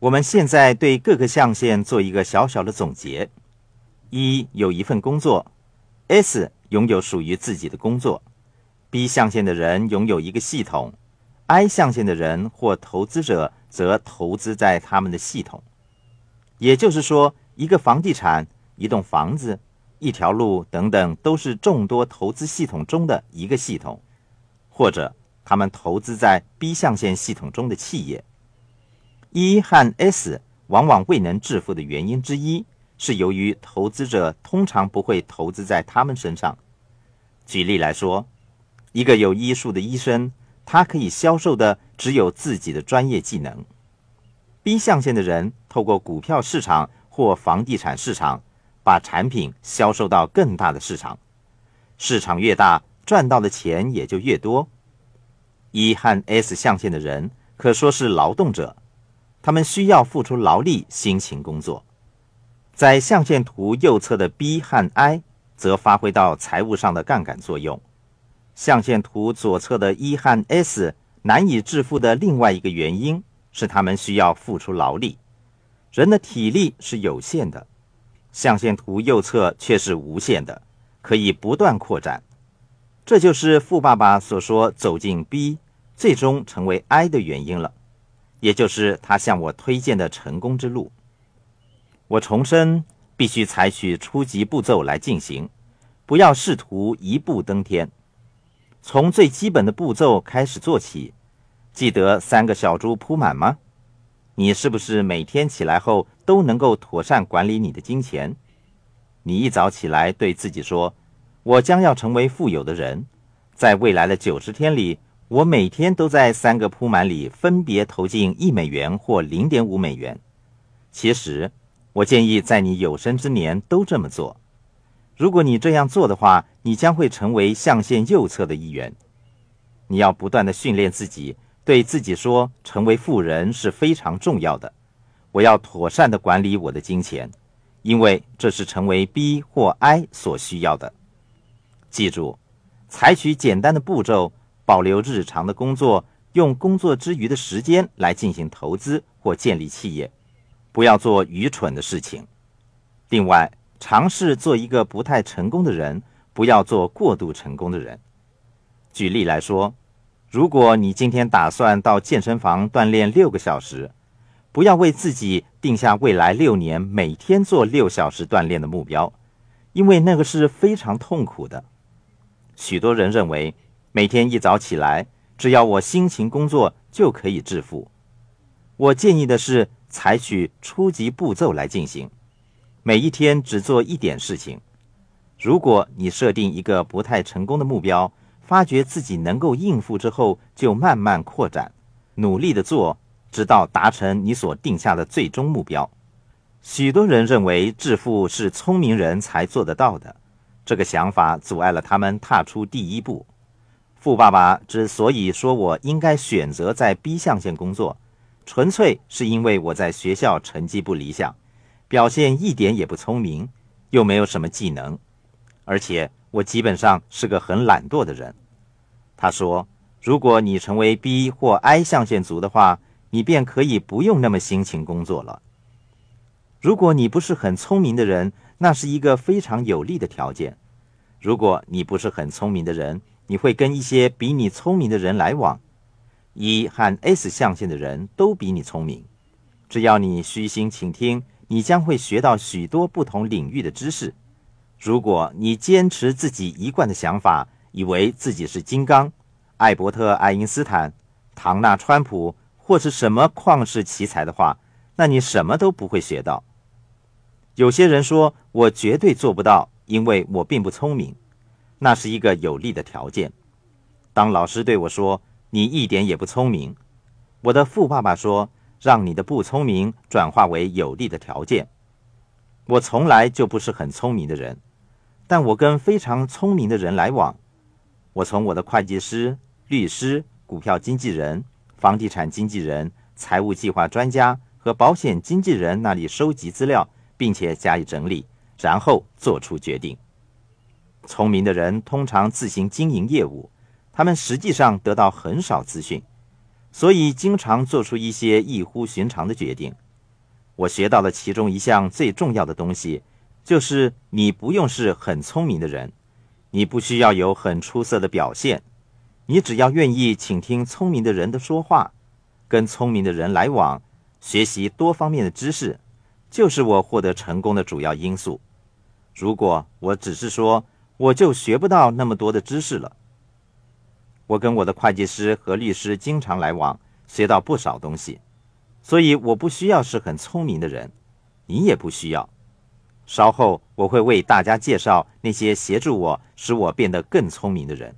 我们现在对各个象限做一个小小的总结：一有一份工作，S 拥有属于自己的工作。；B 象限的人拥有一个系统。；I 象限的人或投资者则投资在他们的系统。也就是说，一个房地产、一栋房子、一条路等等，都是众多投资系统中的一个系统，或者他们投资在 B 象限系统中的企业。E 和 S 往往未能致富的原因之一，是由于投资者通常不会投资在他们身上。举例来说，一个有医术的医生，他可以销售的只有自己的专业技能。B 象限的人透过股票市场或房地产市场，把产品销售到更大的市场，市场越大，赚到的钱也就越多。E 和 S 象限的人可说是劳动者，他们需要付出劳力、辛勤工作。在象限图右侧的 B 和 I 则发挥到财务上的杠杆作用。象限图左侧的 E 和 S 难以致富的另外一个原因。是他们需要付出劳力，人的体力是有限的，象限图右侧却是无限的，可以不断扩展。这就是富爸爸所说走进 B，最终成为 I 的原因了，也就是他向我推荐的成功之路。我重申，必须采取初级步骤来进行，不要试图一步登天，从最基本的步骤开始做起。记得三个小猪铺满吗？你是不是每天起来后都能够妥善管理你的金钱？你一早起来对自己说：“我将要成为富有的人，在未来的九十天里，我每天都在三个铺满里分别投进一美元或零点五美元。”其实，我建议在你有生之年都这么做。如果你这样做的话，你将会成为象限右侧的一员。你要不断的训练自己。对自己说，成为富人是非常重要的。我要妥善的管理我的金钱，因为这是成为 B 或 I 所需要的。记住，采取简单的步骤，保留日常的工作，用工作之余的时间来进行投资或建立企业，不要做愚蠢的事情。另外，尝试做一个不太成功的人，不要做过度成功的人。举例来说。如果你今天打算到健身房锻炼六个小时，不要为自己定下未来六年每天做六小时锻炼的目标，因为那个是非常痛苦的。许多人认为每天一早起来，只要我辛勤工作就可以致富。我建议的是采取初级步骤来进行，每一天只做一点事情。如果你设定一个不太成功的目标，发觉自己能够应付之后，就慢慢扩展，努力的做，直到达成你所定下的最终目标。许多人认为致富是聪明人才做得到的，这个想法阻碍了他们踏出第一步。富爸爸之所以说我应该选择在 B 象限工作，纯粹是因为我在学校成绩不理想，表现一点也不聪明，又没有什么技能，而且。我基本上是个很懒惰的人，他说：“如果你成为 B 或 I 象限族的话，你便可以不用那么辛勤工作了。如果你不是很聪明的人，那是一个非常有利的条件。如果你不是很聪明的人，你会跟一些比你聪明的人来往。E 和 S 象限的人都比你聪明，只要你虚心倾听，你将会学到许多不同领域的知识。”如果你坚持自己一贯的想法，以为自己是金刚，艾伯特·爱因斯坦、唐纳·川普或是什么旷世奇才的话，那你什么都不会学到。有些人说我绝对做不到，因为我并不聪明，那是一个有利的条件。当老师对我说你一点也不聪明，我的富爸爸说让你的不聪明转化为有利的条件。我从来就不是很聪明的人。但我跟非常聪明的人来往，我从我的会计师、律师、股票经纪人、房地产经纪人、财务计划专家和保险经纪人那里收集资料，并且加以整理，然后做出决定。聪明的人通常自行经营业务，他们实际上得到很少资讯，所以经常做出一些异乎寻常的决定。我学到了其中一项最重要的东西，就是你不用是很聪明的人，你不需要有很出色的表现，你只要愿意倾听聪明的人的说话，跟聪明的人来往，学习多方面的知识，就是我获得成功的主要因素。如果我只是说，我就学不到那么多的知识了。我跟我的会计师和律师经常来往，学到不少东西，所以我不需要是很聪明的人，你也不需要。稍后我会为大家介绍那些协助我使我变得更聪明的人。